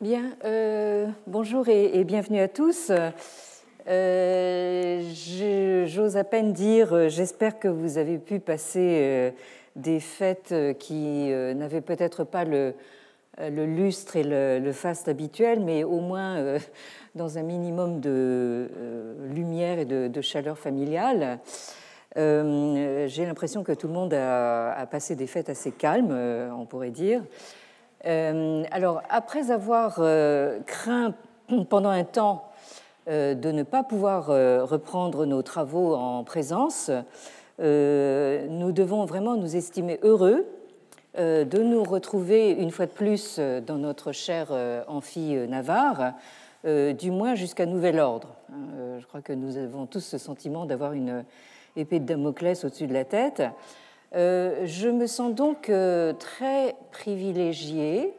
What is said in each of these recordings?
Bien, euh, bonjour et, bienvenue à tous. Euh, j'ose à peine dire, euh, j'espère que vous avez pu passer des fêtes qui n'avaient peut-être pas le, lustre et le, faste habituel, mais au moins dans un minimum de lumière et de, chaleur familiale. J'ai l'impression que tout le monde a, passé des fêtes assez calmes, on pourrait dire. Euh, alors, après avoir euh, craint pendant un temps euh, de ne pas pouvoir reprendre nos travaux en présence, nous devons vraiment nous estimer heureux de nous retrouver une fois de plus dans notre cher amphi Navarre, du moins jusqu'à nouvel ordre. je crois que nous avons tous ce sentiment d'avoir une épée de Damoclès au-dessus de la tête. Euh, je me sens donc euh, très privilégiée.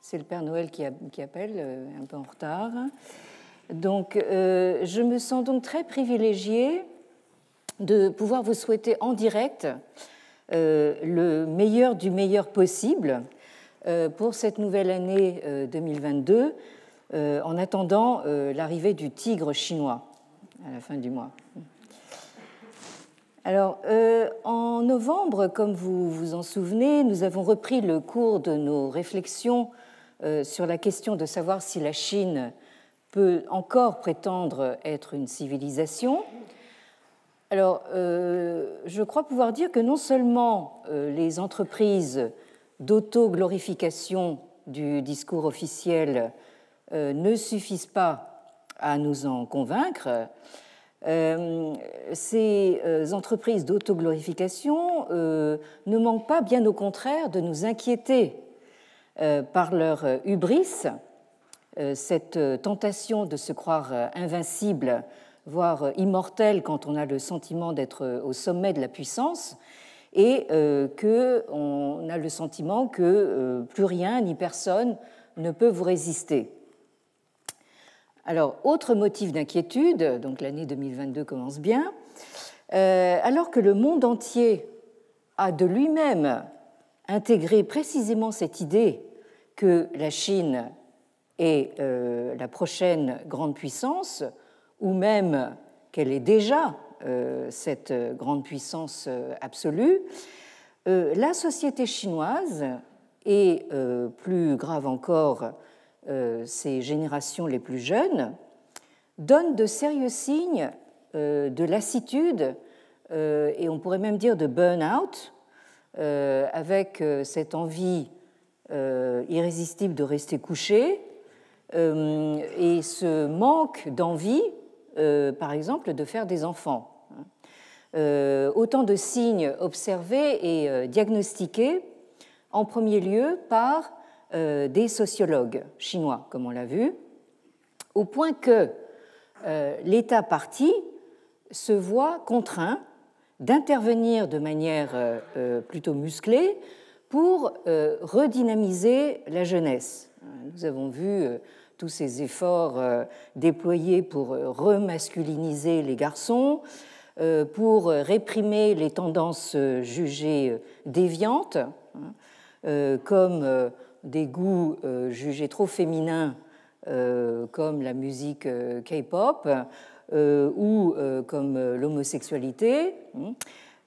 C'est le Père Noël qui, appelle, euh, un peu en retard. Donc, je me sens donc très privilégiée de pouvoir vous souhaiter en direct le meilleur du meilleur possible pour cette nouvelle année 2022, en attendant l'arrivée du tigre chinois à la fin du mois. Alors, euh, en novembre, comme vous vous en souvenez, nous avons repris le cours de nos réflexions euh, sur la question de savoir si la Chine peut encore prétendre être une civilisation. Alors, euh, je crois pouvoir dire que non seulement les entreprises d'auto-glorification du discours officiel ne suffisent pas à nous en convaincre, euh, ces euh, entreprises d'autoglorification euh, ne manquent pas, bien au contraire, de nous inquiéter par leur hubris, cette tentation de se croire invincible, voire immortel quand on a le sentiment d'être au sommet de la puissance, et qu'on a le sentiment que plus rien ni personne ne peut vous résister. Alors, autre motif d'inquiétude, donc l'année 2022 commence bien, euh, alors que le monde entier a de lui-même intégré précisément cette idée que la Chine est euh, la prochaine grande puissance, ou même qu'elle est déjà euh, cette grande puissance absolue, la société chinoise, et plus grave encore, ces générations les plus jeunes, donnent de sérieux signes euh, de lassitude euh, et on pourrait même dire de burn-out, avec cette envie irrésistible de rester couché et ce manque d'envie, par exemple, de faire des enfants. autant de signes observés et diagnostiqués en premier lieu par euh, des sociologues chinois, comme on l'a vu, au point que euh, l'État parti se voit contraint d'intervenir de manière euh, plutôt musclée pour redynamiser la jeunesse. Nous avons vu tous ces efforts déployés pour remasculiniser les garçons, pour réprimer les tendances jugées déviantes, hein, comme des goûts euh, jugés trop féminins euh, comme la musique euh, K-pop ou comme l'homosexualité. Hein.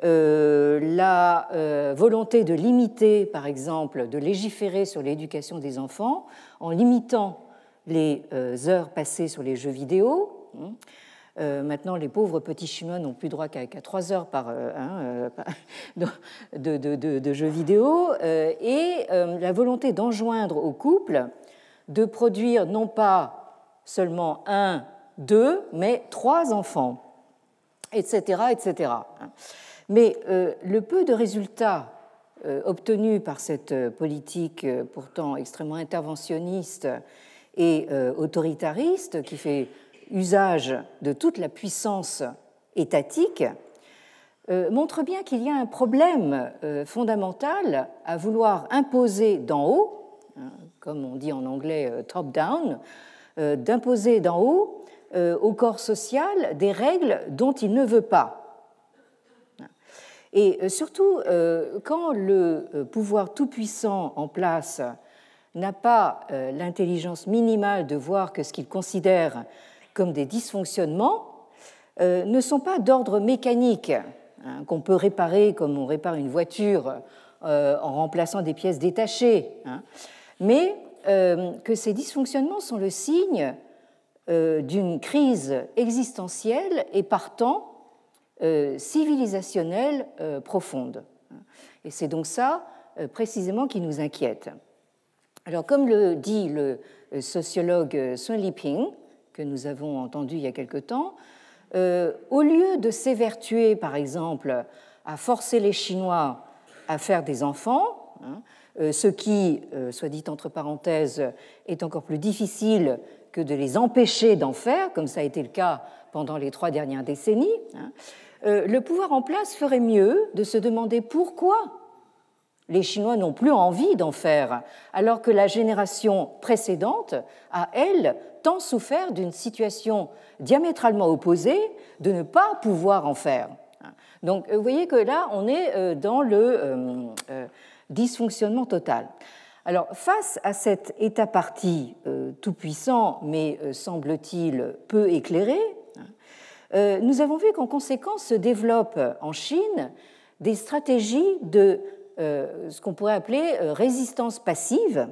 la volonté de limiter, par exemple, de légiférer sur l'éducation des enfants en limitant les heures passées sur les jeux vidéo. Euh, maintenant, les pauvres petits Chinois n'ont plus droit qu'à trois heures par, euh, hein, euh, de, jeux vidéo. et la volonté d'enjoindre au couple de produire non pas seulement un, deux, mais trois enfants, etc. etc. Mais le peu de résultats obtenus par cette politique pourtant extrêmement interventionniste et autoritariste qui fait usage de toute la puissance étatique, euh, montre bien qu'il y a un problème euh, fondamental à vouloir imposer d'en haut, hein, comme on dit en anglais euh, top-down, d'imposer d'en haut au corps social des règles dont il ne veut pas. Et surtout, quand le pouvoir tout-puissant en place n'a pas l'intelligence minimale de voir que ce qu'il considère comme des dysfonctionnements ne sont pas d'ordre mécanique, hein, qu'on peut réparer comme on répare une voiture en remplaçant des pièces détachées, hein, mais que ces dysfonctionnements sont le signe d'une crise existentielle et partant euh, civilisationnelle euh, profonde. Et c'est donc ça euh, précisément qui nous inquiète. Alors, comme le dit le sociologue Sun Liping, que nous avons entendu il y a quelque temps, au lieu de s'évertuer, par exemple, à forcer les Chinois à faire des enfants, hein, ce qui, soit dit entre parenthèses, est encore plus difficile que de les empêcher d'en faire, comme ça a été le cas pendant les trois dernières décennies, hein, euh, le pouvoir en place ferait mieux de se demander pourquoi les Chinois n'ont plus envie d'en faire, alors que la génération précédente a, elle, tant souffert d'une situation diamétralement opposée de ne pas pouvoir en faire. Donc vous voyez que là, on est euh, dans le euh, dysfonctionnement total. Alors face à cet état parti tout-puissant, mais semble-t-il peu éclairé, euh, nous avons vu qu'en conséquence se développent en Chine des stratégies de euh, ce qu'on pourrait appeler euh, résistance passive,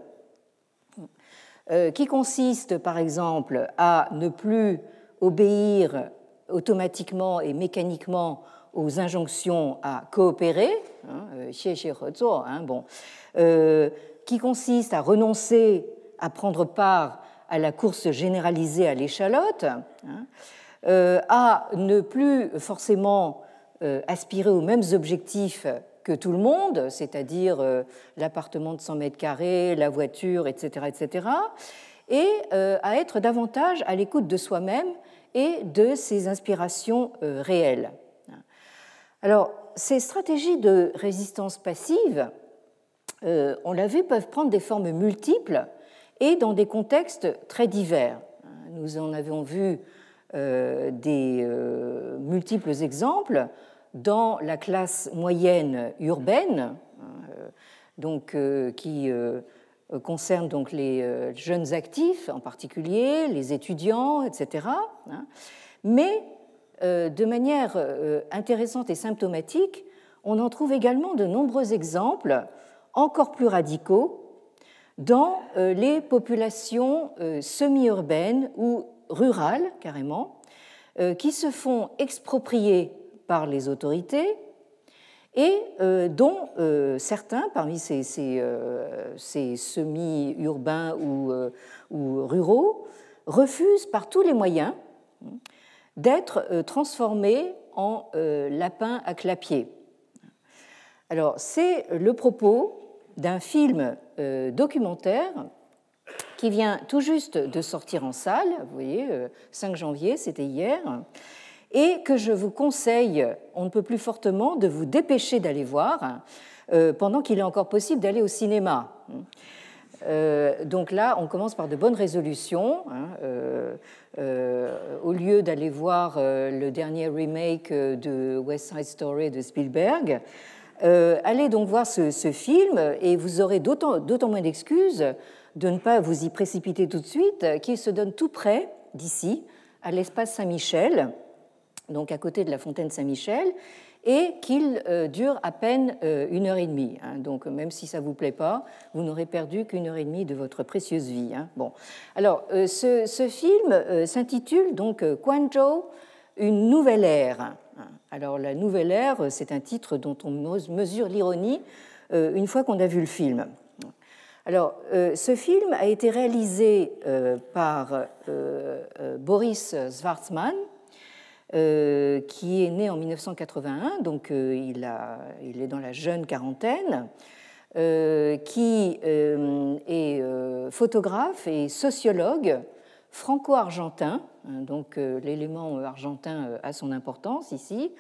qui consiste par exemple à ne plus obéir automatiquement et mécaniquement aux injonctions à coopérer, hein, hein, bon, qui consiste à renoncer à prendre part à la course généralisée à l'échalote, hein, euh, à ne plus forcément euh, aspirer aux mêmes objectifs que tout le monde, c'est-à-dire euh, l'appartement de 100 mètres carrés, la voiture, etc., etc., et à être davantage à l'écoute de soi-même et de ses inspirations réelles. Alors, ces stratégies de résistance passive, on l'a vu, peuvent prendre des formes multiples et dans des contextes très divers. Nous en avons vu euh, des euh, multiples exemples dans la classe moyenne urbaine, euh, donc, qui concerne donc les jeunes actifs en particulier, les étudiants, etc. Hein. Mais de manière intéressante et symptomatique, on en trouve également de nombreux exemples encore plus radicaux dans les populations semi-urbaines ou rurales carrément, euh, qui se font exproprier par les autorités et euh, dont euh, certains, parmi ces, semi-urbains ou, ruraux, refusent par tous les moyens d'être transformés en lapins à clapier. Alors, c'est le propos d'un film documentaire qui vient tout juste de sortir en salle, vous voyez, 5 euh, janvier, c'était hier, et que je vous conseille, on ne peut plus fortement, de vous dépêcher d'aller voir, euh, pendant qu'il est encore possible d'aller au cinéma. Euh, donc là, on commence par de bonnes résolutions. Hein, au lieu d'aller voir le dernier remake de West Side Story de Spielberg, allez donc voir ce, film et vous aurez d'autant moins d'excuses de ne pas vous y précipiter tout de suite, qu'il se donne tout près d'ici, à l'espace Saint-Michel, donc à côté de la fontaine Saint-Michel, et qu'il euh, dure à peine euh, une heure et demie. Hein. Donc même si ça ne vous plaît pas, vous n'aurez perdu qu'une heure et demie de votre précieuse vie. Hein. Bon. Alors euh, ce, film s'intitule donc Guangzhou, une nouvelle ère. Hein. Alors la nouvelle ère, c'est un titre dont on mesure l'ironie une fois qu'on a vu le film. Alors, ce film a été réalisé par Boris Schwarzman, qui est né en 1981, donc il, il, est dans la jeune quarantaine, qui est photographe et sociologue franco-argentin, hein, donc l'élément argentin a son importance ici,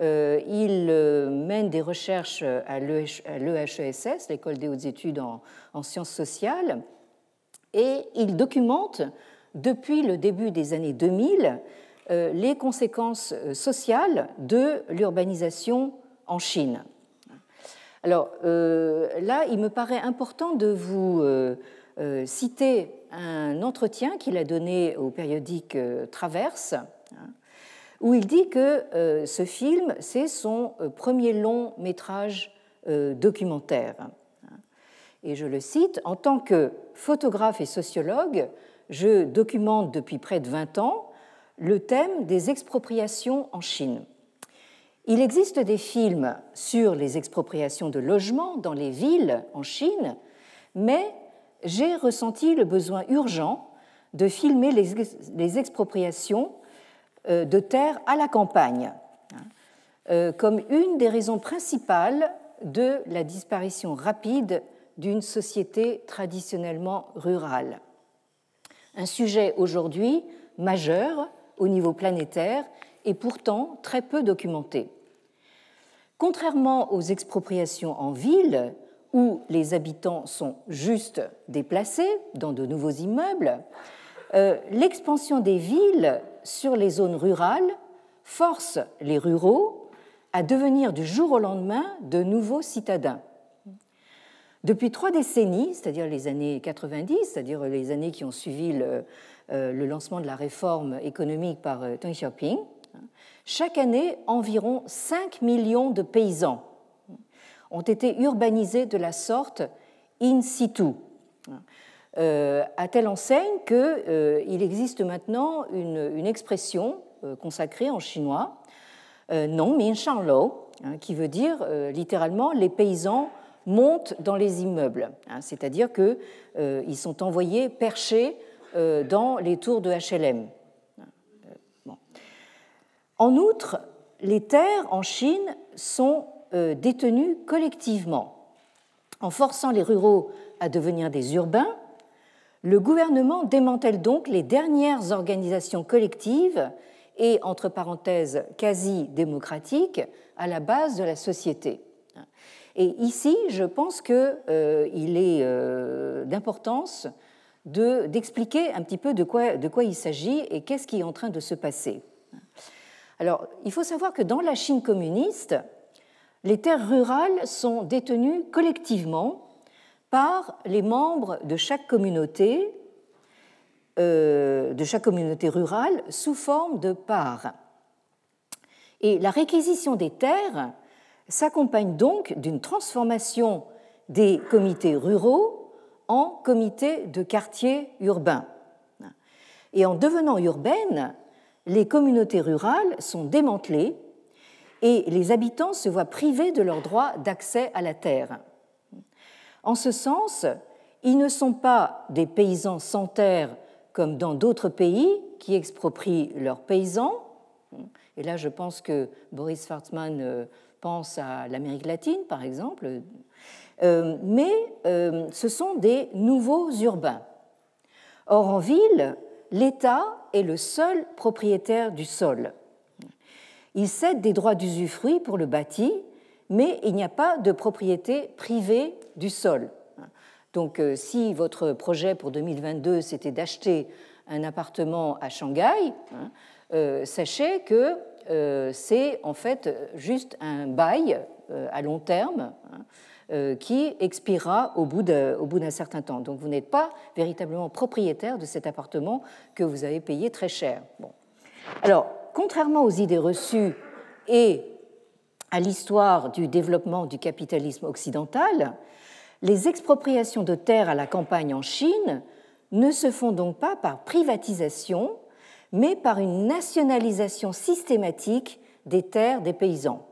euh, il euh, mène des recherches à l'EHESS, l'École des hautes études en, sciences sociales, et il documente depuis le début des années 2000 euh, les conséquences sociales de l'urbanisation en Chine. Alors là, il me paraît important de vous citer un entretien qu'il a donné au périodique Traverse, hein, où il dit que ce film, c'est son premier long métrage documentaire. Et je le cite, En tant que photographe et sociologue, je documente depuis près de 20 ans le thème des expropriations en Chine. Il existe des films sur les expropriations de logements dans les villes en Chine, mais j'ai ressenti le besoin urgent de filmer les, expropriations euh, de terres à la campagne, hein, euh, comme une des raisons principales de la disparition rapide d'une société traditionnellement rurale. Un sujet aujourd'hui majeur au niveau planétaire et pourtant très peu documenté. Contrairement aux expropriations en ville, où les habitants sont juste déplacés dans de nouveaux immeubles, euh, l'expansion des villes sur les zones rurales force les ruraux à devenir du jour au lendemain de nouveaux citadins. Depuis trois décennies, c'est-à-dire les années 90, c'est-à-dire les années qui ont suivi le, euh, lancement de la réforme économique par euh, Deng Xiaoping, chaque année, environ 5 millions de paysans ont été urbanisés de la sorte in situ, euh, à telle enseigne qu'il existe maintenant une, expression consacrée en chinois, non min shang lo, hein, qui veut dire littéralement les paysans montent dans les immeubles, hein, c'est-à-dire qu'ils euh, sont envoyés perchés euh, dans les tours de HLM. Euh, en outre, les terres en Chine sont détenues collectivement. En forçant les ruraux à devenir des urbains, le gouvernement démantèle donc les dernières organisations collectives et, entre parenthèses, quasi démocratiques à la base de la société. Et ici, je pense qu'il euh, est euh, d'importance d'expliquer un petit peu de quoi, il s'agit et qu'est-ce qui est en train de se passer. Alors, il faut savoir que dans la Chine communiste, les terres rurales sont détenues collectivement par les membres de chaque communauté, euh, de chaque communauté rurale, sous forme de parts. Et la réquisition des terres s'accompagne donc d'une transformation des comités ruraux en comités de quartiers urbains. Et en devenant urbaines, les communautés rurales sont démantelées et les habitants se voient privés de leur droit d'accès à la terre. En ce sens, ils ne sont pas des paysans sans terre comme dans d'autres pays qui exproprient leurs paysans. Et là, je pense que Boris Schwartzmann euh, pense à l'Amérique latine par exemple, euh, mais euh, ce sont des nouveaux urbains. Or, en ville, l'État est le seul propriétaire du sol. Il cède des droits d'usufruit pour le bâti, mais il n'y a pas de propriété privée du sol. Donc, euh, si votre projet pour 2022 c'était d'acheter un appartement à Shanghai, hein, sachez que c'est en fait juste un bail euh, à long terme hein, euh, qui expirera au bout d'un certain temps. Donc vous n'êtes pas véritablement propriétaire de cet appartement que vous avez payé très cher. Bon. Alors, contrairement aux idées reçues et à l'histoire du développement du capitalisme occidental, les expropriations de terres à la campagne en Chine ne se font donc pas par privatisation, mais par une nationalisation systématique des terres des paysans.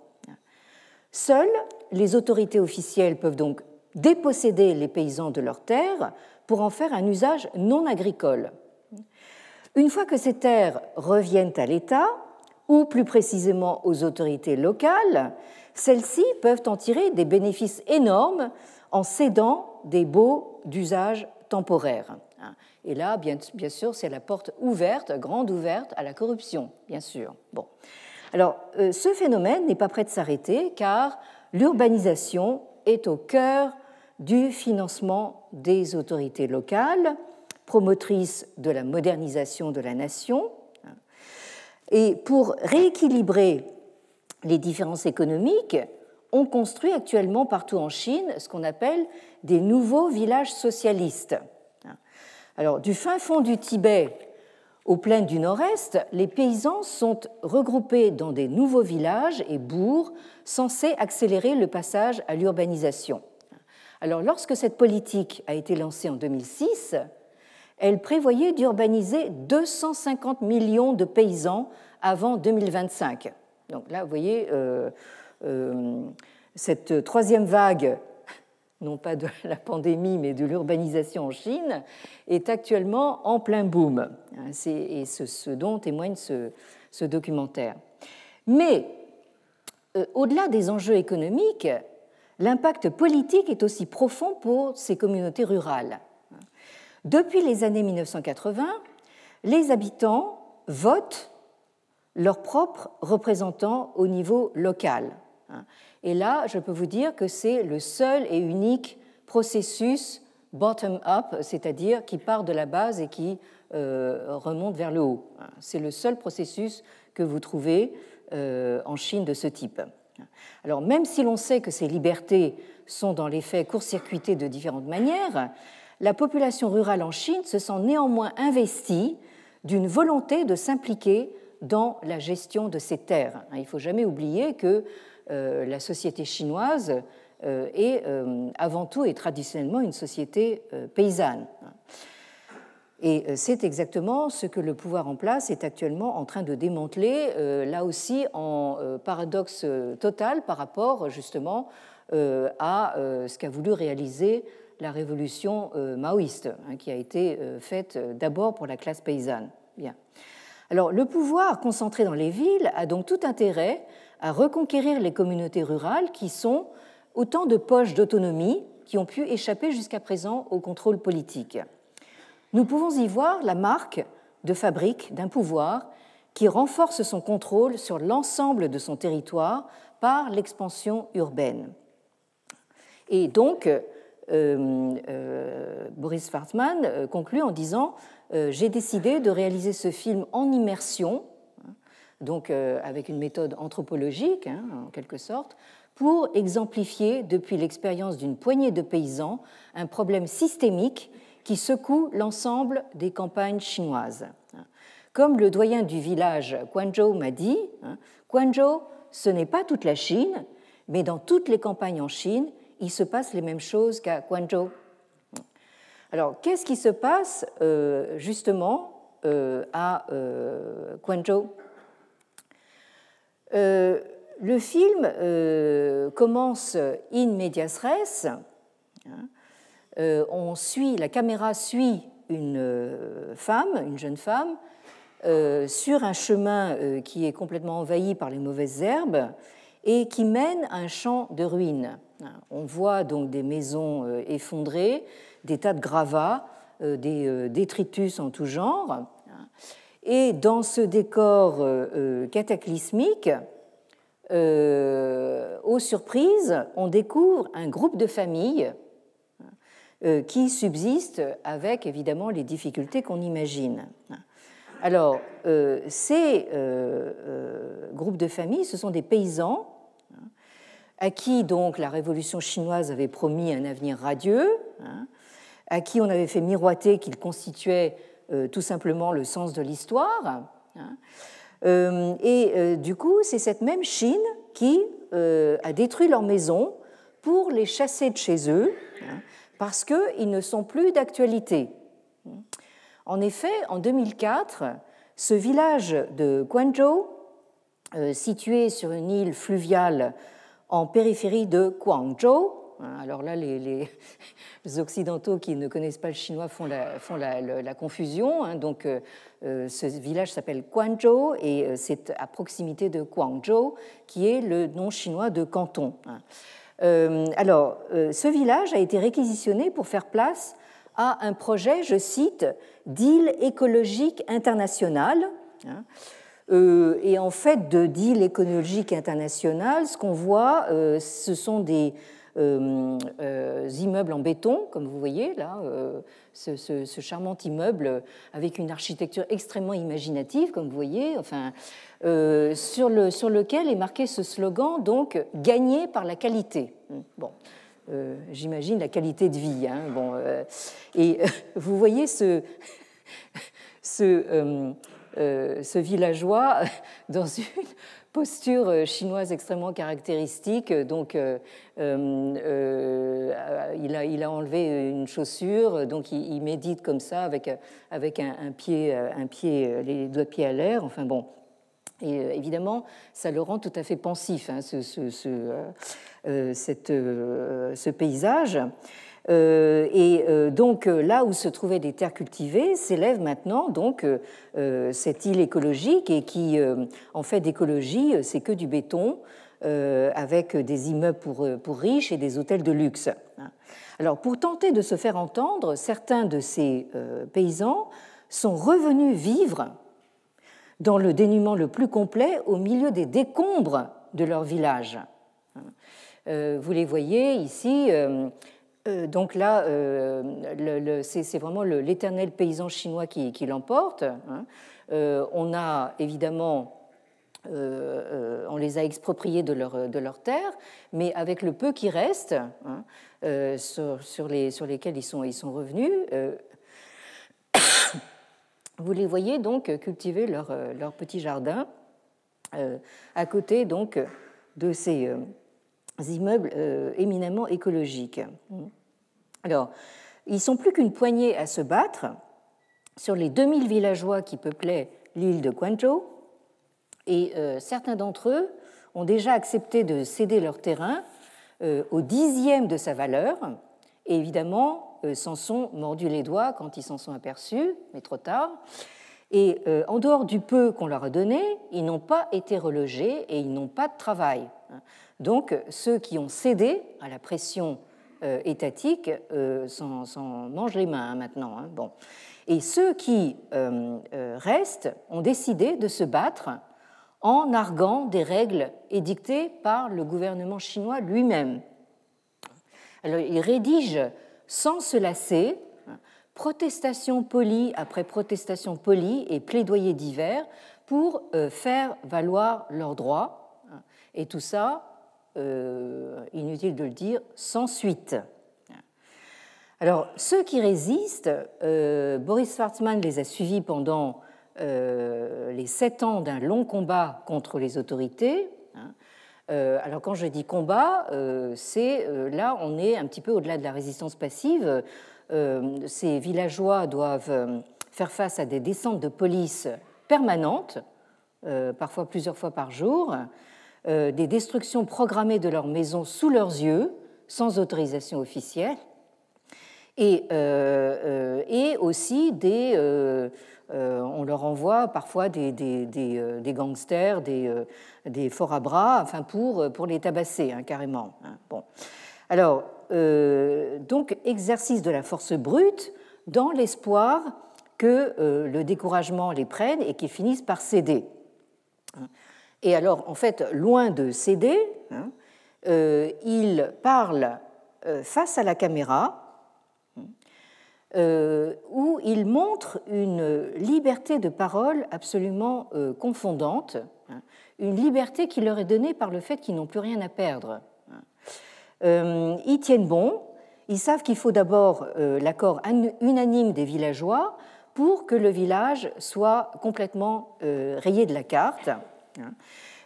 Seules les autorités officielles peuvent donc déposséder les paysans de leurs terres pour en faire un usage non agricole. Une fois que ces terres reviennent à l'État, ou plus précisément aux autorités locales, celles-ci peuvent en tirer des bénéfices énormes en cédant des baux d'usage temporaire. Et là, bien, sûr, c'est la porte ouverte, grande ouverte, à la corruption, bien sûr. Bon. Alors, euh, ce phénomène n'est pas prêt de s'arrêter car l'urbanisation est au cœur du financement des autorités locales, promotrices de la modernisation de la nation. Et pour rééquilibrer les différences économiques, on construit actuellement partout en Chine ce qu'on appelle des nouveaux villages socialistes Alors, du fin fond du Tibet aux plaines du nord-est, les paysans sont regroupés dans des nouveaux villages et bourgs censés accélérer le passage à l'urbanisation. Alors, lorsque cette politique a été lancée en 2006, elle prévoyait d'urbaniser 250 millions de paysans avant 2025. Donc là, vous voyez, euh, euh, cette troisième vague, non pas de la pandémie, mais de l'urbanisation en Chine, est actuellement en plein boom. Et ce, dont témoigne ce, ce documentaire. Mais euh, au-delà des enjeux économiques, l'impact politique est aussi profond pour ces communautés rurales. Depuis les années 1980, les habitants votent leurs propres représentants au niveau local. Et là, je peux vous dire que c'est le seul et unique processus bottom-up, c'est-à-dire qui part de la base et qui euh, remonte vers le haut. C'est le seul processus que vous trouvez euh, en Chine de ce type. Alors même si l'on sait que ces libertés sont dans les faits court-circuitées de différentes manières, la population rurale en Chine se sent néanmoins investie d'une volonté de s'impliquer dans la gestion de ces terres. Il ne faut jamais oublier que euh, la société chinoise euh, est euh, avant tout et traditionnellement une société paysanne. Et c'est exactement ce que le pouvoir en place est actuellement en train de démanteler, là aussi en paradoxe total par rapport justement à ce qu'a voulu réaliser la révolution maoïste, hein, qui a été faite d'abord pour la classe paysanne. Bien. Alors, le pouvoir concentré dans les villes a donc tout intérêt à reconquérir les communautés rurales qui sont autant de poches d'autonomie qui ont pu échapper jusqu'à présent au contrôle politique. Nous pouvons y voir la marque de fabrique d'un pouvoir qui renforce son contrôle sur l'ensemble de son territoire par l'expansion urbaine. Et donc, euh, euh, Boris Fartman euh, conclut en disant J'ai décidé de réaliser ce film en immersion donc euh, avec une méthode anthropologique, hein, en quelque sorte, pour exemplifier, depuis l'expérience d'une poignée de paysans, un problème systémique qui secoue l'ensemble des campagnes chinoises. Comme le doyen du village Guangzhou m'a dit, hein, Guangzhou, ce n'est pas toute la Chine, mais dans toutes les campagnes en Chine, il se passe les mêmes choses qu'à Guangzhou. Alors, qu'est-ce qui se passe euh, justement euh, à Guangzhou? Euh, le film euh, commence in medias res. Hein. Euh, on suit, la caméra suit une femme, une jeune femme, sur un chemin qui est complètement envahi par les mauvaises herbes et qui mène à un champ de ruines. On voit donc des maisons effondrées, des tas de gravats, des détritus en tout genre. Et dans ce décor euh, euh, cataclysmique, euh, aux surprises, on découvre un groupe de familles qui subsiste avec évidemment les difficultés qu'on imagine. Alors, ces groupes de familles, ce sont des paysans à qui donc la révolution chinoise avait promis un avenir radieux, hein, à qui on avait fait miroiter qu'ils constituaient euh, tout simplement le sens de l'histoire. Hein. Euh, et euh, du coup, c'est cette même Chine qui a détruit leurs maisons pour les chasser de chez eux, hein, parce qu'ils ne sont plus d'actualité. En effet, en 2004, ce village de Guangzhou, situé sur une île fluviale en périphérie de Guangzhou, Hein, alors là, les, Occidentaux qui ne connaissent pas le chinois font la, confusion. Hein. donc, euh, euh, ce village s'appelle Guangzhou et euh, c'est à proximité de Guangzhou, qui est le nom chinois de canton. Hein. alors, ce village a été réquisitionné pour faire place à un projet, je cite, d'île écologique internationale. et en fait, de d'île écologique internationale, ce qu'on voit, ce sont des euh, euh, immeubles en béton, comme vous voyez là, euh, ce, charmant immeuble avec une architecture extrêmement imaginative, comme vous voyez, enfin, sur, le, sur lequel est marqué ce slogan, donc gagné par la qualité. Bon. J'imagine, la qualité de vie. Hein. Bon, et vous voyez ce, ce, villageois dans une posture euh, chinoise extrêmement caractéristique. Donc, euh, euh, il, a, il, a, enlevé une chaussure, donc il, médite comme ça, avec, avec un, pied, un pied, les doigts de pied à l'air. Enfin bon. Et évidemment, ça le rend tout à fait pensif, hein, ce, cette, ce paysage. Euh, et euh, donc euh, là où se trouvaient des terres cultivées s'élève maintenant donc cette île écologique et qui en fait d'écologie c'est que du béton avec des immeubles pour, pour riches et des hôtels de luxe. Alors pour tenter de se faire entendre, certains de ces paysans sont revenus vivre dans le dénuement le plus complet au milieu des décombres de leur village. Vous les voyez ici, euh, donc là, euh, c'est vraiment l'éternel paysan chinois qui, l'emporte. Hein. Euh, on a évidemment on les a expropriés de leur, de leur terre, mais avec le peu qui reste, hein, sur, les, sur, lesquels ils sont, ils sont revenus, vous les voyez donc cultiver leur, leur petit jardin à côté donc de ces immeubles éminemment écologiques. Alors, ils sont plus qu'une poignée à se battre sur les 2000 villageois qui peuplaient l'île de Guangzhou, et euh, certains d'entre eux ont déjà accepté de céder leur terrain euh, au dixième de sa valeur, et évidemment euh, s'en sont mordus les doigts quand ils s'en sont aperçus, mais trop tard. Et en dehors du peu qu'on leur a donné, ils n'ont pas été relogés et ils n'ont pas de travail. Donc ceux qui ont cédé à la pression euh, étatiques euh, s'en, mangent les mains hein, maintenant. Hein. Bon. Et ceux qui euh, restent ont décidé de se battre en arguant des règles édictées par le gouvernement chinois lui-même. Alors, ils rédigent sans se lasser protestation polie après protestation polie et plaidoyer divers pour faire valoir leurs droits. Et tout ça euh, inutile de le dire, sans suite. Alors, ceux qui résistent, euh, Boris Schwartzmann les a suivis pendant euh, les sept ans d'un long combat contre les autorités. Hein. alors, quand je dis combat, c'est là, on est un petit peu au-delà de la résistance passive. ces villageois doivent faire face à des descentes de police permanentes, parfois plusieurs fois par jour. Euh, des destructions programmées de leurs maisons sous leurs yeux, sans autorisation officielle, et, euh, euh, et aussi des, on leur envoie parfois des, gangsters, des, des forts à bras, enfin pour, pour les tabasser hein, carrément. Hein. Bon. Alors, donc exercice de la force brute dans l'espoir que le découragement les prenne et qu'ils finissent par céder. Et alors, en fait, loin de céder, hein, euh, il parle euh, face à la caméra, euh, où il montre une liberté de parole absolument confondante, hein, une liberté qui leur est donnée par le fait qu'ils n'ont plus rien à perdre. ils tiennent bon, ils savent qu'il faut d'abord l'accord unanime des villageois pour que le village soit complètement rayé de la carte. Hein.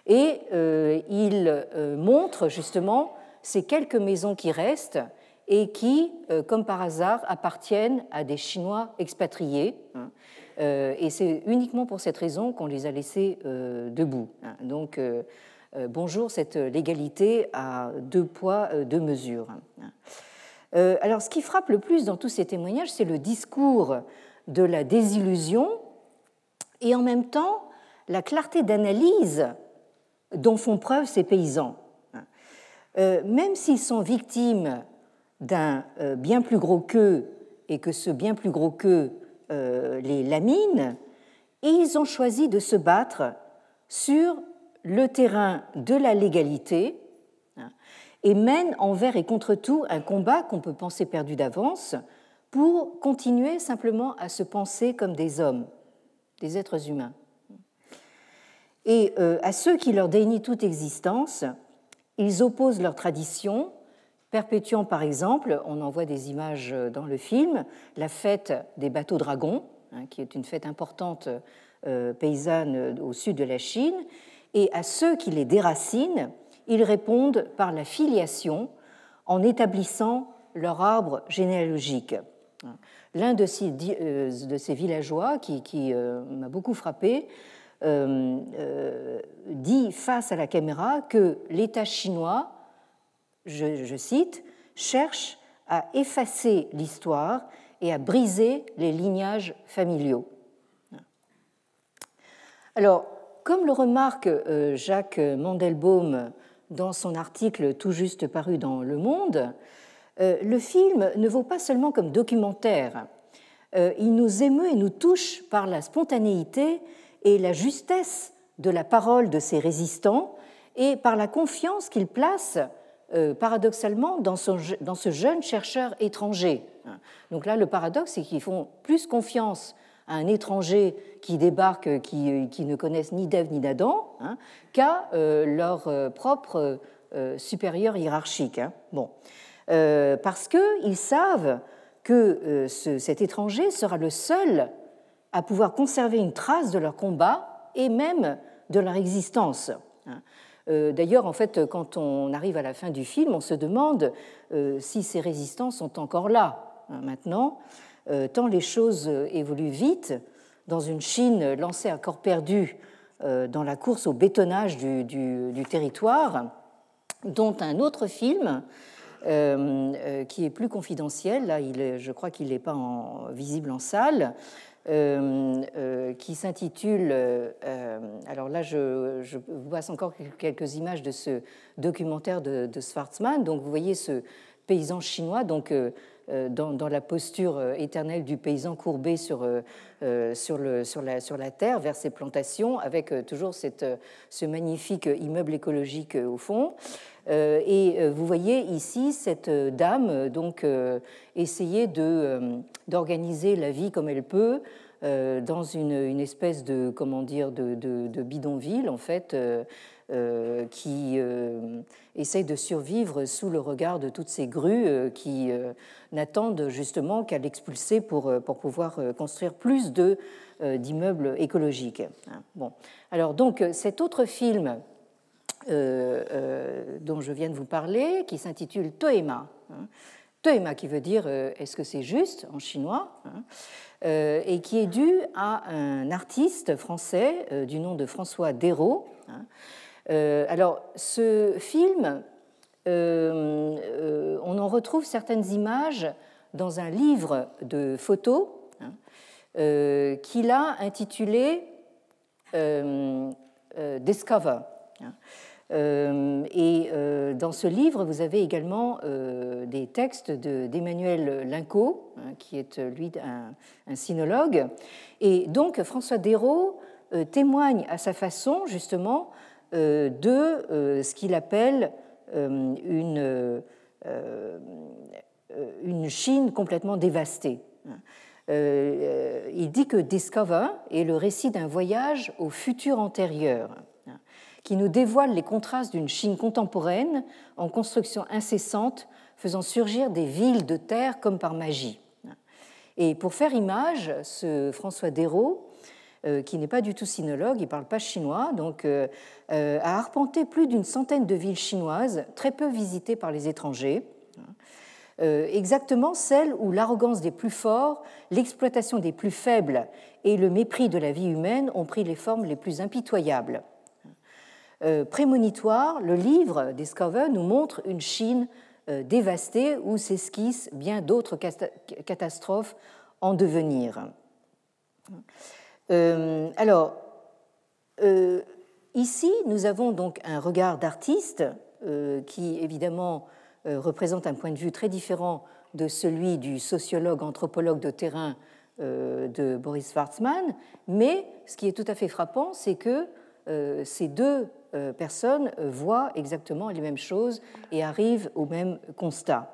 Et euh, il euh, montre justement ces quelques maisons qui restent et qui, euh, comme par hasard, appartiennent à des Chinois expatriés. Hein. et c'est uniquement pour cette raison qu'on les a laissés debout. Hein. Donc, bonjour cette légalité à deux poids, deux mesures. alors, ce qui frappe le plus dans tous ces témoignages, c'est le discours de la désillusion et en même temps la clarté d'analyse dont font preuve ces paysans. Euh, même s'ils sont victimes d'un euh, bien plus gros qu'eux et que ce bien plus gros qu'eux euh, les lamine, ils ont choisi de se battre sur le terrain de la légalité hein, et mènent envers et contre tout un combat qu'on peut penser perdu d'avance pour continuer simplement à se penser comme des hommes, des êtres humains. Et euh, à ceux qui leur dénient toute existence, ils opposent leur tradition, perpétuant par exemple, on en voit des images dans le film, la fête des bateaux dragons, hein, qui est une fête importante paysanne au sud de la Chine, et à ceux qui les déracinent, ils répondent par la filiation en établissant leur arbre généalogique. L'un de ces, euh, villageois qui, euh, m'a beaucoup frappé euh, dit face à la caméra que l'État chinois, je, cite, cherche à effacer l'histoire et à briser les lignages familiaux. Alors, comme le remarque Jacques Mandelbaum dans son article tout juste paru dans Le Monde, euh, le film ne vaut pas seulement comme documentaire, euh, il nous émeut et nous touche par la spontanéité et la justesse de la parole de ses résistants et par la confiance qu'il place euh, paradoxalement dans, ce jeune chercheur étranger. Donc là, le paradoxe, c'est qu'ils font plus confiance à un étranger qui débarque, qui, qui ne connaissent ni d'Ève ni d'Adam, hein, qu'à leur propre supérieur hiérarchique. Hein. Bon. Euh, parce qu'ils savent que euh, cet étranger sera le seul à pouvoir conserver une trace de leur combat et même de leur existence. Hein. Euh, d'ailleurs, en fait, quand on arrive à la fin du film, on se demande si ces résistants sont encore là hein, maintenant, tant les choses évoluent vite dans une Chine lancée à corps perdu dans la course au bétonnage du, territoire, dont un autre film euh, euh, qui est plus confidentiel. Là, je crois qu'il n'est pas visible en salle. Euh, qui s'intitule. alors là, je, je, vous passe encore quelques images de ce documentaire de, de. Donc, vous voyez ce paysan chinois, donc dans, la posture éternelle du paysan courbé sur, sur, la, sur la terre, vers ses plantations, avec toujours cette, ce magnifique immeuble écologique au fond. Euh, et euh, vous voyez ici cette euh, dame donc essayer de d'organiser la vie comme elle peut dans une, une, espèce de comment dire de, bidonville en fait qui essaye de survivre sous le regard de toutes ces grues qui n'attendent justement qu'à l'expulser pour, pour pouvoir construire plus de d'immeubles écologiques. Bon, alors donc cet autre film euh, euh, dont je viens de vous parler, qui s'intitule Toema. Hein. Toema qui veut dire euh, est-ce que c'est juste en chinois hein, et qui est dû à un artiste français du nom de François Dérault. Hein. alors, ce film, on en retrouve certaines images dans un livre de photos qu'il a intitulé Discover. Euh, et euh, dans ce livre, vous avez également euh, des textes d'Emmanuel Linco, hein, qui est lui un, sinologue. Et donc François Dérault témoigne à sa façon justement de ce qu'il appelle une, une Chine complètement dévastée. il dit que Discover est le récit d'un voyage au futur antérieur qui nous dévoile les contrastes d'une Chine contemporaine en construction incessante, faisant surgir des villes de terre comme par magie. Et pour faire image, ce François Dérault, euh, qui n'est pas du tout sinologue, il ne parle pas chinois, donc euh, euh, a arpenté plus d'une centaine de villes chinoises, très peu visitées par les étrangers. exactement celles où l'arrogance des plus forts, l'exploitation des plus faibles et le mépris de la vie humaine ont pris les formes les plus impitoyables. Euh, prémonitoire, le livre Discover nous montre une Chine euh, dévastée où s'esquissent bien d'autres catastrophes en devenir. Euh, alors, ici, nous avons donc un regard d'artiste qui, évidemment, représente un point de vue très différent de celui du sociologue, anthropologue de terrain de Boris Schwarzman, mais ce qui est tout à fait frappant, c'est que ces deux euh, personnes euh, voient exactement les mêmes choses et arrivent au même constat.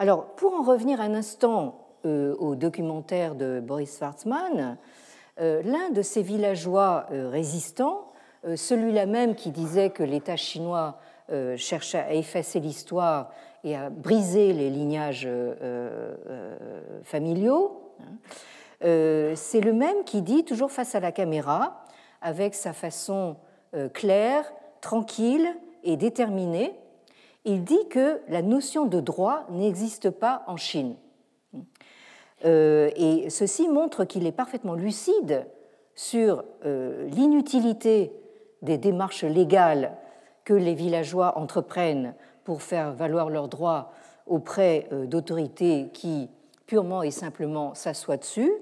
Alors, pour en revenir un instant euh, au documentaire de Boris Schwarzman, l'un de ces villageois résistants, celui-là même qui disait que l'État chinois cherchait à effacer l'histoire et à briser les lignages familiaux. Hein. C'est le même qui dit, toujours face à la caméra, avec sa façon claire, tranquille et déterminée, il dit que la notion de droit n'existe pas en Chine. Euh, et ceci montre qu'il est parfaitement lucide sur euh, l'inutilité des démarches légales que les villageois entreprennent pour faire valoir leurs droits auprès euh, d'autorités qui purement et simplement s'assoient dessus,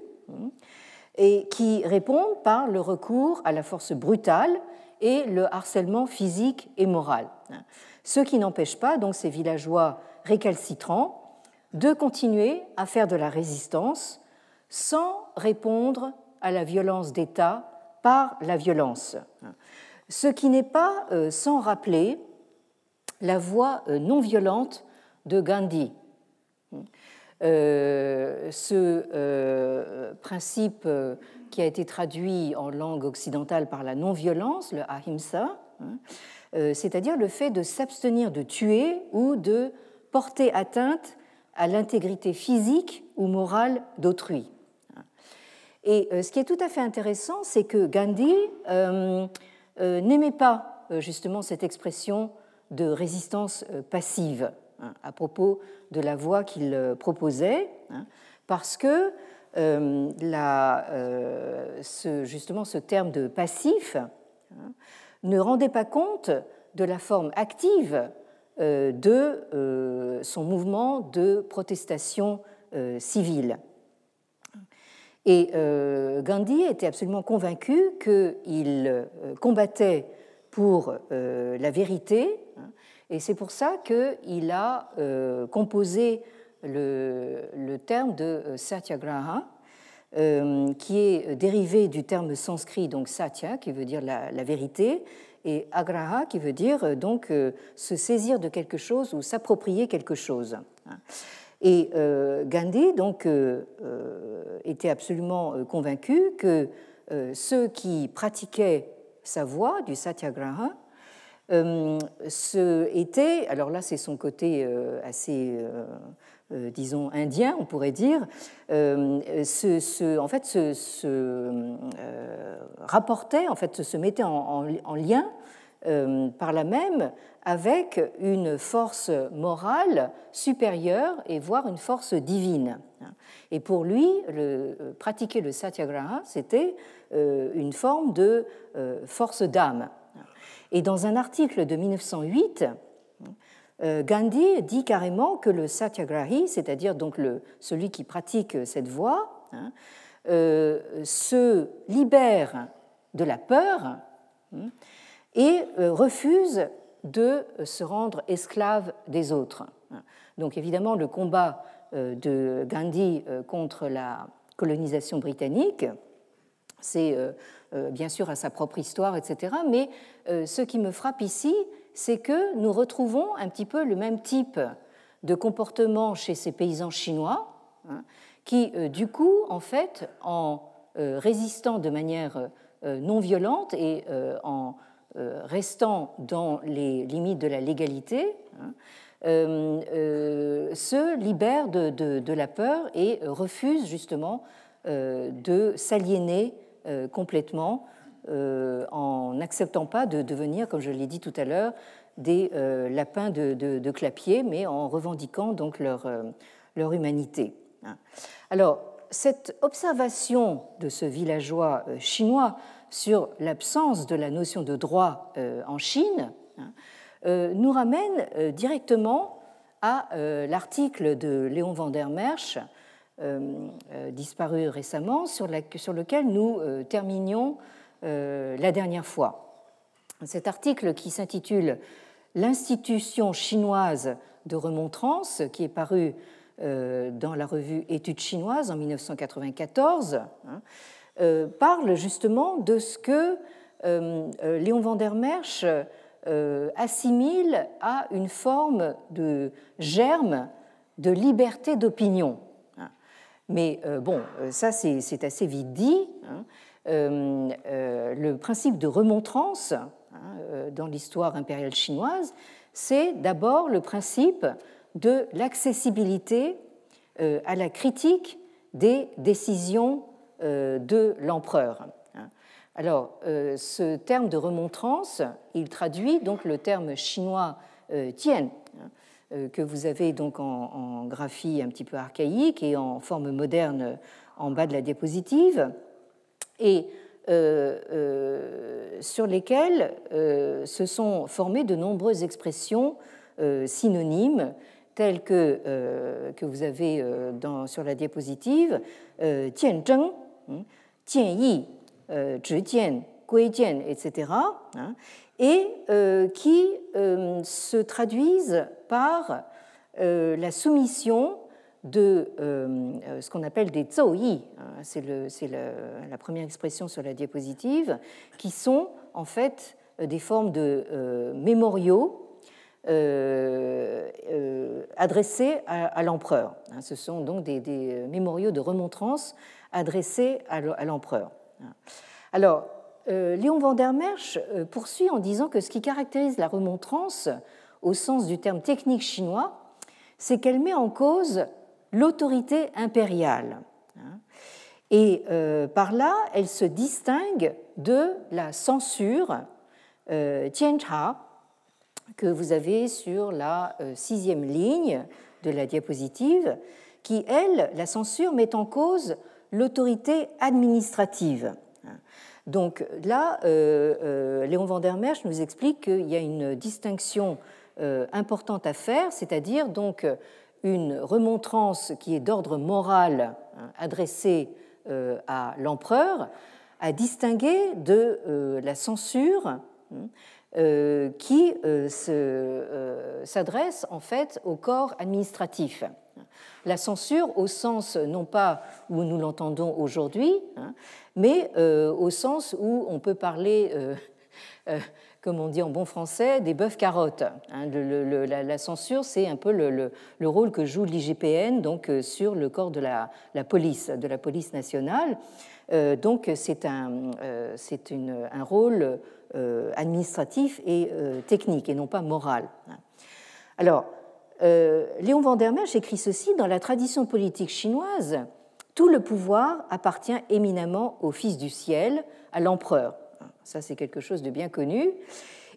et qui répondent par le recours à la force brutale et le harcèlement physique et moral. Ce qui n'empêche pas donc ces villageois récalcitrants de continuer à faire de la résistance sans répondre à la violence d'État par la violence. Ce qui n'est pas euh, sans rappeler la voix euh, non violente de Gandhi. Euh, ce principe qui a été traduit en langue occidentale par la non-violence, le ahimsa, hein, c'est-à-dire le fait de s'abstenir de tuer ou de porter atteinte à l'intégrité physique ou morale d'autrui. Et euh, ce qui est tout à fait intéressant, c'est que Gandhi euh, euh, n'aimait pas justement cette expression de résistance passive hein, à propos de la voie qu'il proposait, hein, parce que la, ce, justement ce terme de passif hein, ne rendait pas compte de la forme active euh, de euh, son mouvement de protestation euh, civile. Et Gandhi était absolument convaincu qu'il combattait pour la vérité, et c'est pour ça qu'il a composé le, terme de satyagraha, qui est dérivé du terme sanskrit, donc satya, qui veut dire la, vérité, et agraha qui veut dire euh, donc euh, se saisir de quelque chose ou s'approprier quelque chose. Et euh, Gandhi donc était absolument convaincu que ceux qui pratiquaient sa voie du satyagraha ce était, alors là c'est son côté assez euh, disons, indien, on pourrait dire, euh, se, en fait, se, euh, rapportait, en fait, se mettait en, lien par là même avec une force morale supérieure et voire une force divine. Et pour lui, pratiquer le satyagraha, c'était une forme de force d'âme. Et dans un article de 1908, euh, Gandhi dit carrément que le satyagrahi, c'est-à-dire donc celui qui pratique cette voie, hein, euh, se libère de la peur hein, et euh, refuse de se rendre esclave des autres. Donc évidemment, le combat de Gandhi contre la colonisation britannique, c'est bien sûr à sa propre histoire, etc. Mais ce qui me frappe ici, c'est que nous retrouvons un petit peu le même type de comportement chez ces paysans chinois, hein, qui, euh, du coup, en fait, en euh, résistant de manière euh, non violente et en restant dans les limites de la légalité, hein, se libèrent de, la peur et refusent justement de s'aliéner complètement euh, en n'acceptant pas de devenir, comme je l'ai dit tout à l'heure, des euh, lapins de, clapier, mais en revendiquant donc leur, euh, leur humanité. Hein. Alors, cette observation de ce villageois chinois sur l'absence de la notion de droit en Chine hein, nous ramène directement à l'article de Léon van der Merch, disparu récemment, sur, lequel nous terminions euh, la dernière fois. Cet article qui s'intitule L'institution chinoise de remontrance, qui est paru euh, dans la revue Études chinoises en 1994, hein, euh, parle justement de ce que Léon van der Merch assimile à une forme de germe de liberté d'opinion. Hein. Mais bon, ça c'est assez vite dit. Hein. Euh, euh, le principe de remontrance hein, euh, dans l'histoire impériale chinoise, c'est d'abord le principe de l'accessibilité à la critique des décisions de l'empereur. Alors, ce terme de remontrance, il traduit donc le terme chinois tien, hein, que vous avez donc en, graphie un petit peu archaïque et en forme moderne en bas de la diapositive. Et euh, euh, sur lesquelles euh, se sont formées de nombreuses expressions synonymes telles que, que vous avez sur la diapositive tian zheng, hein, tian yi, etc., et qui se traduisent par la soumission de euh, euh, ce qu'on appelle des yi, hein, c'est la première expression sur la diapositive, qui sont en fait euh, des formes de mémoriaux adressés à, l'empereur. Hein. ce sont donc des, mémoriaux de remontrance adressés à l'empereur. Hein. Alors, Léon van der Merch poursuit en disant que ce qui caractérise la remontrance, au sens du terme technique chinois, c'est qu'elle met en cause l'autorité impériale. Et euh, par là, elle se distingue de la censure euh, que vous avez sur la euh, sixième ligne de la diapositive, qui, elle, la censure met en cause l'autorité administrative. Donc là, Léon van der Merch nous explique qu'il y a une distinction importante à faire, c'est-à-dire donc une remontrance qui est d'ordre moral hein, adressée euh, à l'empereur, à distinguer de euh, la censure hein, euh, qui s'adresse en fait au corps administratif. La censure au sens non pas où nous l'entendons aujourd'hui, hein, mais au sens où on peut parler comme on dit en bon français, des bœufs carottes. Hein. la, censure, c'est un peu le, rôle que joue l'IGPN donc euh, sur le corps de la, police, de la police nationale. Euh, donc c'est un, euh, un rôle administratif et technique et non pas moral. Alors, Léon van der Merch écrit ceci dans la tradition politique chinoise. Tout le pouvoir appartient éminemment au Fils du ciel, à l'empereur. Ça, c'est quelque chose de bien connu.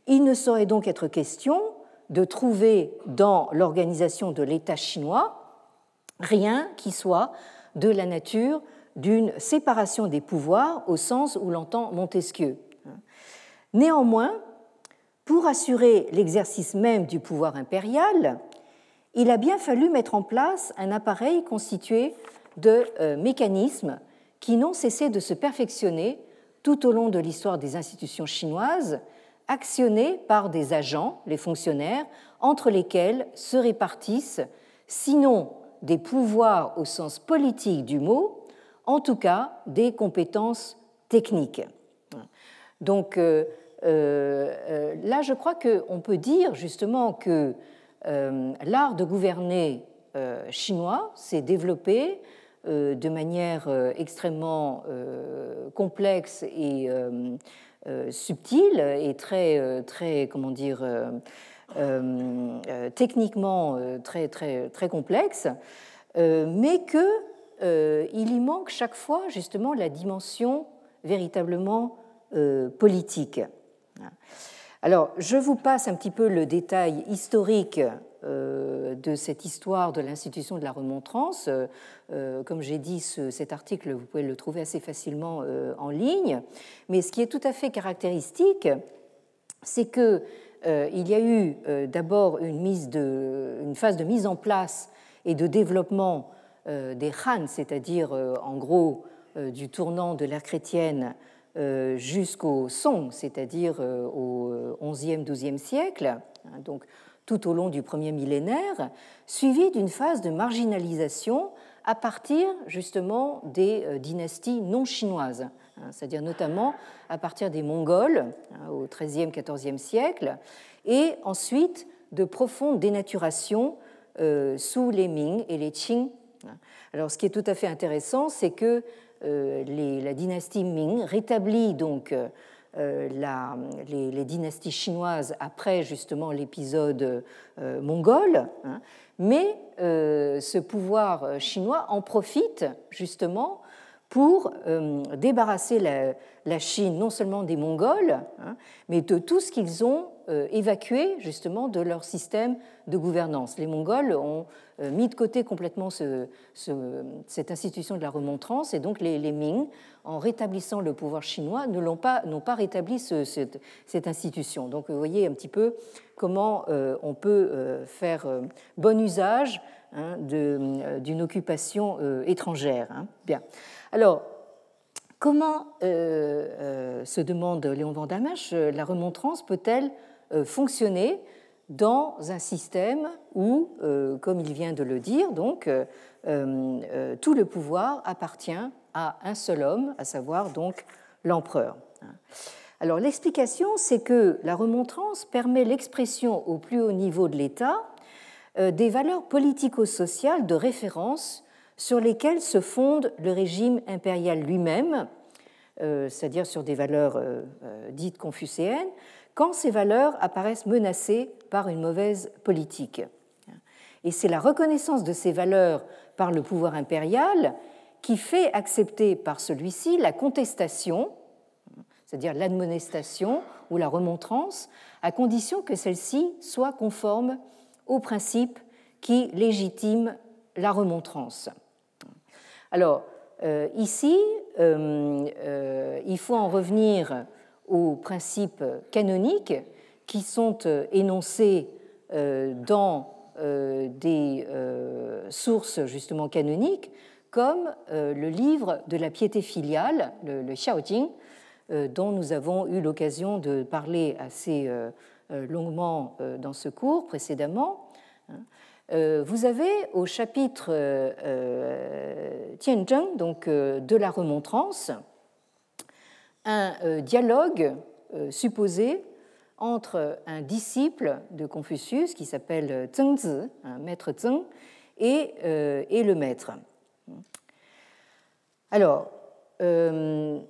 Il ne saurait donc être question de trouver dans l'organisation de l'État chinois rien qui soit de la nature d'une séparation des pouvoirs au sens où l'entend Montesquieu. Néanmoins, pour assurer l'exercice même du pouvoir impérial, il a bien fallu mettre en place un appareil constitué de euh, mécanismes qui n'ont cessé de se perfectionner tout au long de l'histoire des institutions chinoises, actionnées par des agents, les fonctionnaires, entre lesquels se répartissent, sinon des pouvoirs au sens politique du mot, en tout cas des compétences techniques. Donc euh, euh, là, je crois qu'on peut dire justement que l'art de gouverner chinois s'est développé euh, de manière euh, extrêmement euh, complexe et subtile et très, très comment dire, techniquement très, très, très complexe, mais qu'il y manque chaque fois justement la dimension véritablement politique. Alors, je vous passe un petit peu le détail historique euh, de cette histoire de l'institution de la remontrance. Euh, euh, comme j'ai dit, cet article, vous pouvez le trouver assez facilement en ligne. Mais ce qui est tout à fait caractéristique, c'est que il y a eu d'abord une, une, phase de mise en place et de développement des Han, c'est-à-dire en gros du tournant de l'ère chrétienne jusqu'au Song, c'est-à-dire au XIe, XIIe siècle. Hein, donc tout au long du premier millénaire, suivi d'une phase de marginalisation à partir justement des euh, dynasties non chinoises, hein, c'est-à-dire notamment à partir des Mongols hein, au XIIIe, XIVe siècle, et ensuite de profondes dénaturations euh, sous les Ming et les Qing. Alors, ce qui est tout à fait intéressant, c'est que euh, la dynastie Ming rétablit donc les, dynasties chinoises après justement l'épisode mongol. Hein. mais ce pouvoir chinois en profite justement pour débarrasser la, Chine non seulement des Mongols, hein, mais de tout ce qu'ils ont évacué justement de leur système de gouvernance. Les Mongols ont euh, mis de côté complètement cette institution de la remontrance, et donc les, Ming, en rétablissant le pouvoir chinois, ne l'ont pas, n'ont pas rétabli cette, institution. Donc vous voyez un petit peu comment euh, on peut euh, faire bon usage hein, d'une occupation étrangère. Hein. Bien. Alors, comment, se demande Léon Vandamache, la remontrance peut-elle fonctionner dans un système où, euh, comme il vient de le dire, donc, euh, euh, tout le pouvoir appartient à un seul homme, à savoir donc l'empereur. Alors l'explication, c'est que la remontrance permet l'expression au plus haut niveau de l'État des valeurs politico-sociales de référence sur lesquelles se fonde le régime impérial lui-même, c'est-à-dire sur des valeurs dites confucéennes, quand ces valeurs apparaissent menacées par une mauvaise politique. Et c'est la reconnaissance de ces valeurs par le pouvoir impérial qui fait accepter par celui-ci la contestation, c'est-à-dire l'admonestation ou la remontrance, à condition que celle-ci soit conforme aux principes qui légitiment la remontrance. Alors, euh, ici, euh, euh, il faut en revenir aux principes canoniques qui sont euh, énoncés euh, dans euh, des sources justement canoniques, comme le livre de la piété filiale, le, Xiaojing, dont nous avons eu l'occasion de parler assez longuement dans ce cours précédemment. Vous avez au chapitre Tianzheng, donc de la remontrance, un euh, dialogue euh, supposé entre un disciple de Confucius qui s'appelle Zheng Zi, un maître Zheng, et, euh, et, le maître. Alors, euh,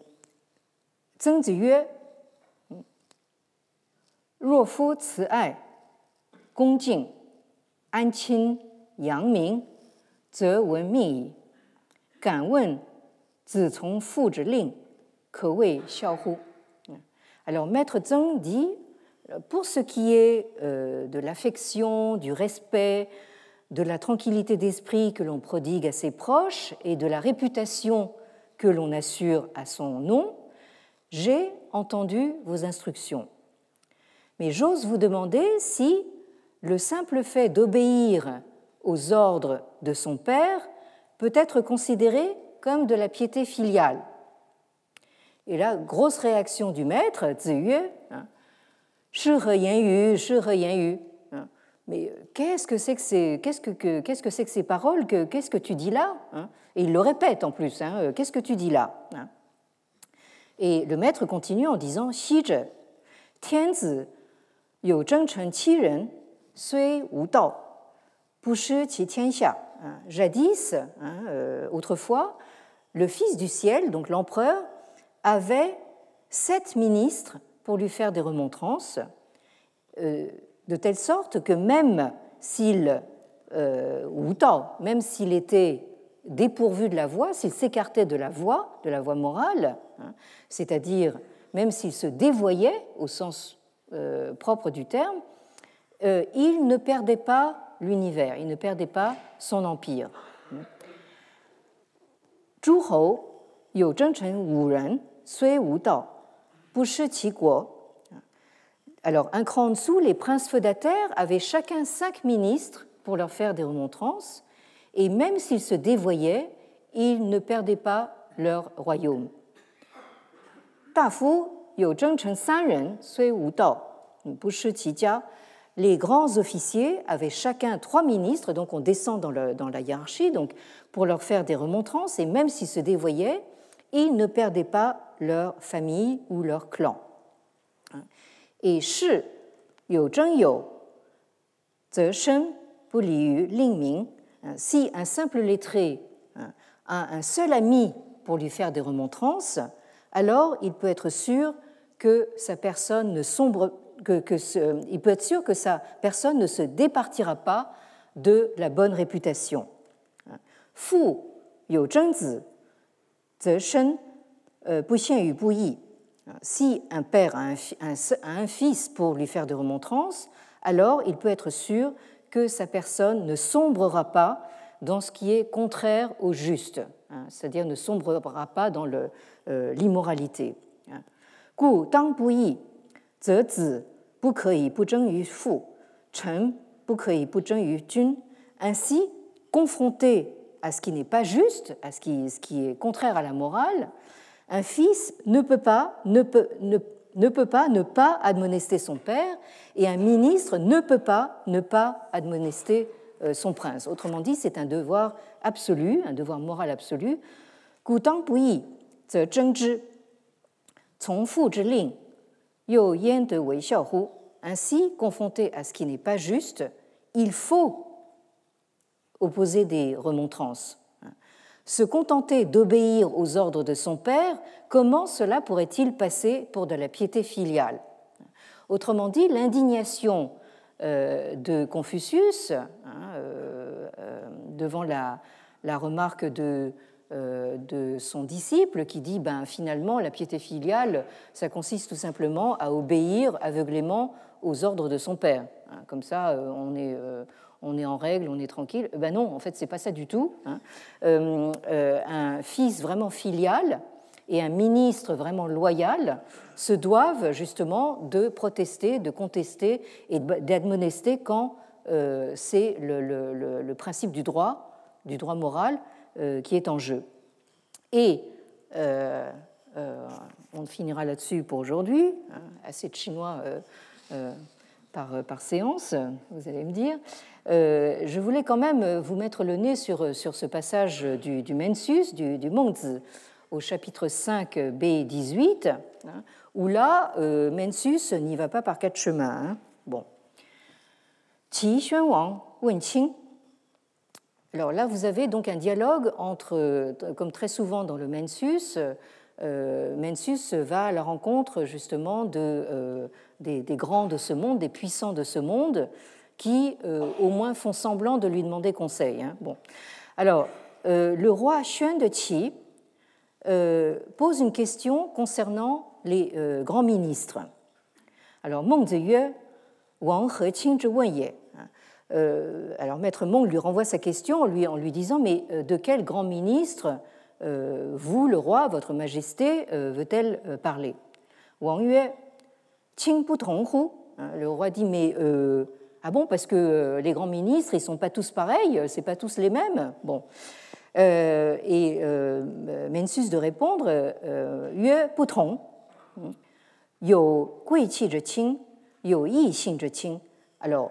Zheng Zi yue, Ruo fu ci ai, gong jing, an qin yang ming, ze wen mi gan wen, zi cong fu zhi ling, 从父之令，alors, Maître Zheng dit pour ce qui est euh, de l'affection, du respect, de la tranquillité d'esprit que l'on prodigue à ses proches et de la réputation que l'on assure à son nom, j'ai entendu vos instructions. Mais j'ose vous demander si le simple fait d'obéir aux ordres de son père peut être considéré comme de la piété filiale. Et là, grosse réaction du maître, Ziyue, hein, hein. mais euh, qu'est-ce que c'est que ces, qu'est-ce que, qu'est-ce que c'est que ces paroles que, Qu'est-ce que tu dis là hein Et il le répète en plus. Euh, qu'est-ce que tu dis là Et le maître continue en disant Xi ren, sui wu dao, bu. Jadis, euh, autrefois, le fils du ciel, donc l'empereur, avait sept ministres pour lui faire des remontrances, euh, de telle sorte que même s'il, euh, ou même s'il était dépourvu de la voix, s'il s'écartait de la voix, de la voix morale, hein, c'est-à-dire même s'il se dévoyait au sens euh, propre du terme, il ne perdait pas l'univers, il ne perdait pas son empire. Alors, un cran en dessous, les princes feudataires avaient chacun cinq ministres pour leur faire des remontrances, et même s'ils se dévoyaient, ils ne perdaient pas leur royaume. Les grands officiers avaient chacun trois ministres, donc on descend dans, dans la hiérarchie, donc pour leur faire des remontrances, et même s'ils se dévoyaient, ils ne perdaient pas leur famille ou leur clan. Et shi you zheng you, ze shen li ling ming. Si un simple lettré a un seul ami pour lui faire des remontrances, alors il peut être sûr que sa personne ne sombre, que, il peut être sûr que sa personne ne se départira pas de la bonne réputation. Fu yu zhengzi, bu yi. Si un père a un, fils pour lui faire des remontrances, alors il peut être sûr que sa personne ne sombrera pas dans ce qui est contraire au juste, hein, c'est-à-dire ne sombrera pas dans euh, l'immoralité. Jun. Ainsi, confronté à ce qui n'est pas juste, à ce qui, est contraire à la morale, un fils ne peut pas ne, peut, ne, ne peut pas ne pas admonester son père et un ministre ne peut pas ne pas admonester euh, son prince. Autrement dit, c'est un devoir absolu, un devoir moral absolu. Ainsi, confronté à ce qui n'est pas juste, il faut opposer des remontrances. Se contenter d'obéir aux ordres de son père, comment cela pourrait-il passer pour de la piété filiale? Autrement dit, l'indignation euh, de Confucius, hein, euh, euh, devant la, remarque de, de, son disciple qui dit ben, finalement la piété filiale, ça consiste tout simplement à obéir aveuglément aux ordres de son père. Hein, comme ça, on est, on est en règle, on est tranquille. Ben non, en fait, c'est pas ça du tout. Hein. Euh, euh, un fils vraiment filial et un ministre vraiment loyal se doivent justement de protester, de contester et d'admonester quand euh, c'est le, principe du droit, du droit moral, qui est en jeu. Et on finira là-dessus pour aujourd'hui. Hein, assez de Chinois par, par séance, vous allez me dire. Euh, je voulais quand même vous mettre le nez sur, sur ce passage du, du Mensus, du, du au chapitre 5 B18, hein, où là, euh, Mensus n'y va pas par quatre chemins. Hein. Bon. Qi Xuan Wang. Alors là, vous avez donc un dialogue entre, comme très souvent dans le Mensus, euh, Mensus va à la rencontre justement de, euh, des, grands de ce monde, des puissants de ce monde, qui euh, au moins font semblant de lui demander conseil. Hein. Bon. Alors, euh, le roi Xuan de Qi euh, pose une question concernant les grands ministres. Alors, Meng Ziyue, Wang He Qing. Hein. alors, maître Meng lui renvoie sa question en lui, disant Mais de quel grand ministre vous, le roi, votre majesté, veut-elle parler? Wang Yue, Qing. Hein, le roi dit Mais ah bon, parce que euh, les grands ministres, ils ne sont pas tous pareils, euh, c'est pas tous les mêmes. Bon. Euh, et euh, Mensus de répondre Yue yo yo. Alors,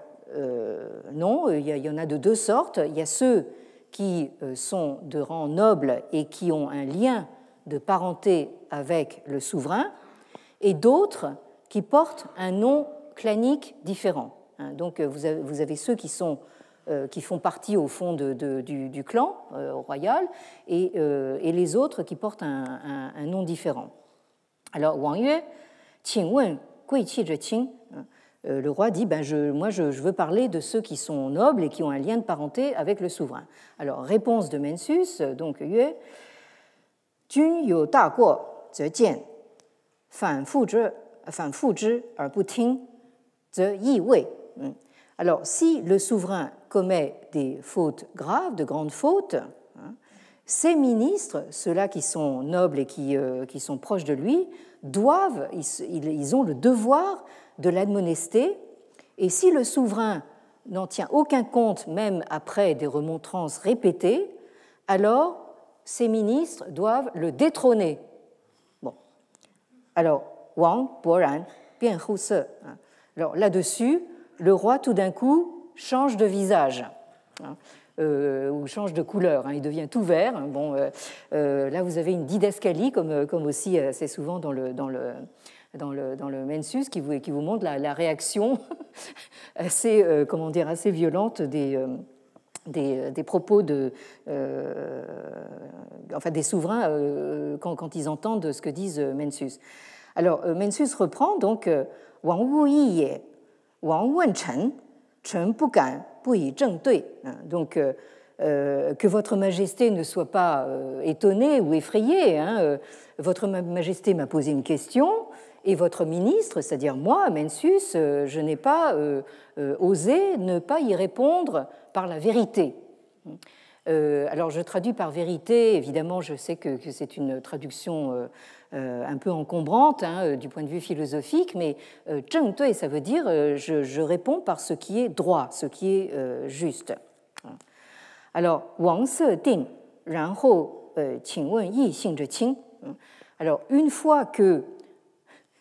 non, il y, en a de deux sortes. Il y a ceux qui sont de rang noble et qui ont un lien de parenté avec le souverain, et d'autres qui portent un nom clanique différent. Hein, donc euh, vous avez, ceux euh, qui font partie au fond du, clan euh, royal et, les autres qui portent un, nom différent. Alors Wang Yue, Qing Wen, Gui Qi Qing, le roi dit ben Moi, je, veux parler de ceux qui sont nobles et qui ont un lien de parenté avec le souverain. Alors, réponse de Mensus, donc Yue Jun you da guo, ze jian, fan fu zhi, fan fu zhi, er bu ting, ze yi wei. Mm. Alors, si le souverain commet des fautes graves, de grandes fautes, hein, ses ministres, ceux-là qui sont nobles et qui, euh, qui, sont proches de lui, doivent, ils, ont le devoir de l'admonester. Et si le souverain n'en tient aucun compte, même après des remontrances répétées, alors ses ministres doivent le détrôner. Bon. Alors, Wang, Boran, hein. Alors là-dessus, le roi, tout d'un coup, change de visage. Hein, euh, ou change de couleur, hein, il devient tout vert. Bon, euh, euh, là, vous avez une didascalie, comme, comme aussi assez souvent dans le, dans le, dans le, dans le Mensus, qui vous, qui vous montre la, réaction assez, comment dire, assez violente des, des, des, propos de, enfin, des souverains quand, quand, ils entendent ce que disent Mensus. Alors, Mencius reprend donc Wang Yi Wang Wen Chen, Chen Bu Gan, Bu Yi Zheng Dui. Donc, que votre majesté ne soit pas étonnée ou effrayée. Hein, votre majesté m'a posé une question, et votre ministre, c'est-à-dire moi, Mencius, euh, je n'ai pas euh, euh, osé ne pas y répondre par la vérité. alors je traduis par vérité, évidemment je sais que, c'est une traduction un peu encombrante hein, du point de vue philosophique, mais zheng dui, ça veut dire je, je, réponds par ce qui est droit, ce qui est juste. Alors, Wang Se Ding, Xing Qing. Alors, une fois que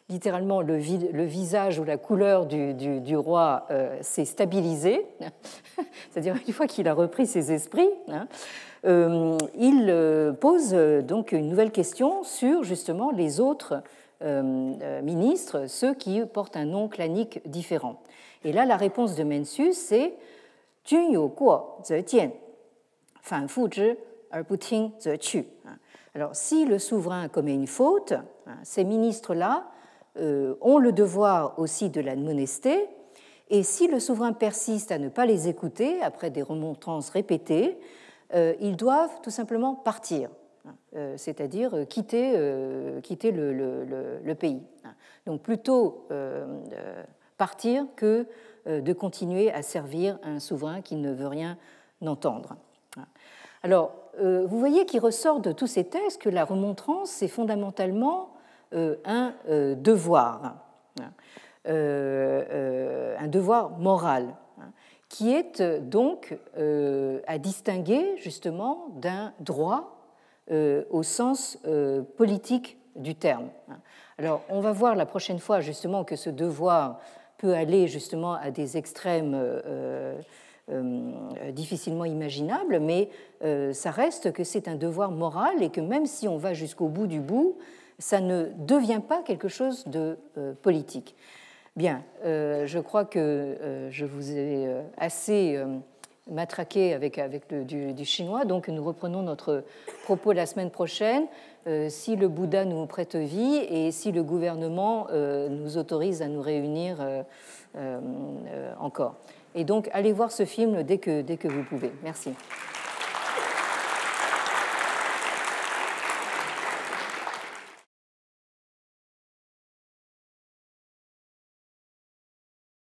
littéralement le, visage ou la couleur du, roi euh, s'est stabilisé, c'est-à-dire une fois qu'il a repris ses esprits, hein, euh, il euh, pose donc une nouvelle question sur justement les autres ministres, ceux qui portent un nom clanique différent. Et là, la réponse de Mencius, c'est Jun guo ze jian, fan fu zhi, er. Alors, si le souverain commet une faute, hein, ces ministres-là euh, ont le devoir aussi de l'admonester, et si le souverain persiste à ne pas les écouter, après des remontrances répétées, euh, ils doivent tout simplement partir, hein, euh, c'est-à-dire quitter, quitter le, pays. Donc plutôt partir que de continuer à servir un souverain qui ne veut rien entendre. Alors, vous voyez qu'il ressort de tous ces textes que la remontrance, c'est fondamentalement euh, un euh, devoir, hein, euh, un devoir moral, hein, qui est donc à distinguer justement d'un droit au sens politique du terme. Alors, on va voir la prochaine fois justement que ce devoir peut aller justement à des extrêmes difficilement imaginables, mais ça reste que c'est un devoir moral et que même si on va jusqu'au bout du bout, ça ne devient pas quelque chose de euh, politique. Bien, euh, je crois que euh, je vous ai assez matraqué avec, avec le, du, chinois, donc nous reprenons notre propos la semaine prochaine, si le Bouddha nous prête vie et si le gouvernement nous autorise à nous réunir encore. Et donc, allez voir ce film dès que, dès que vous pouvez. Merci.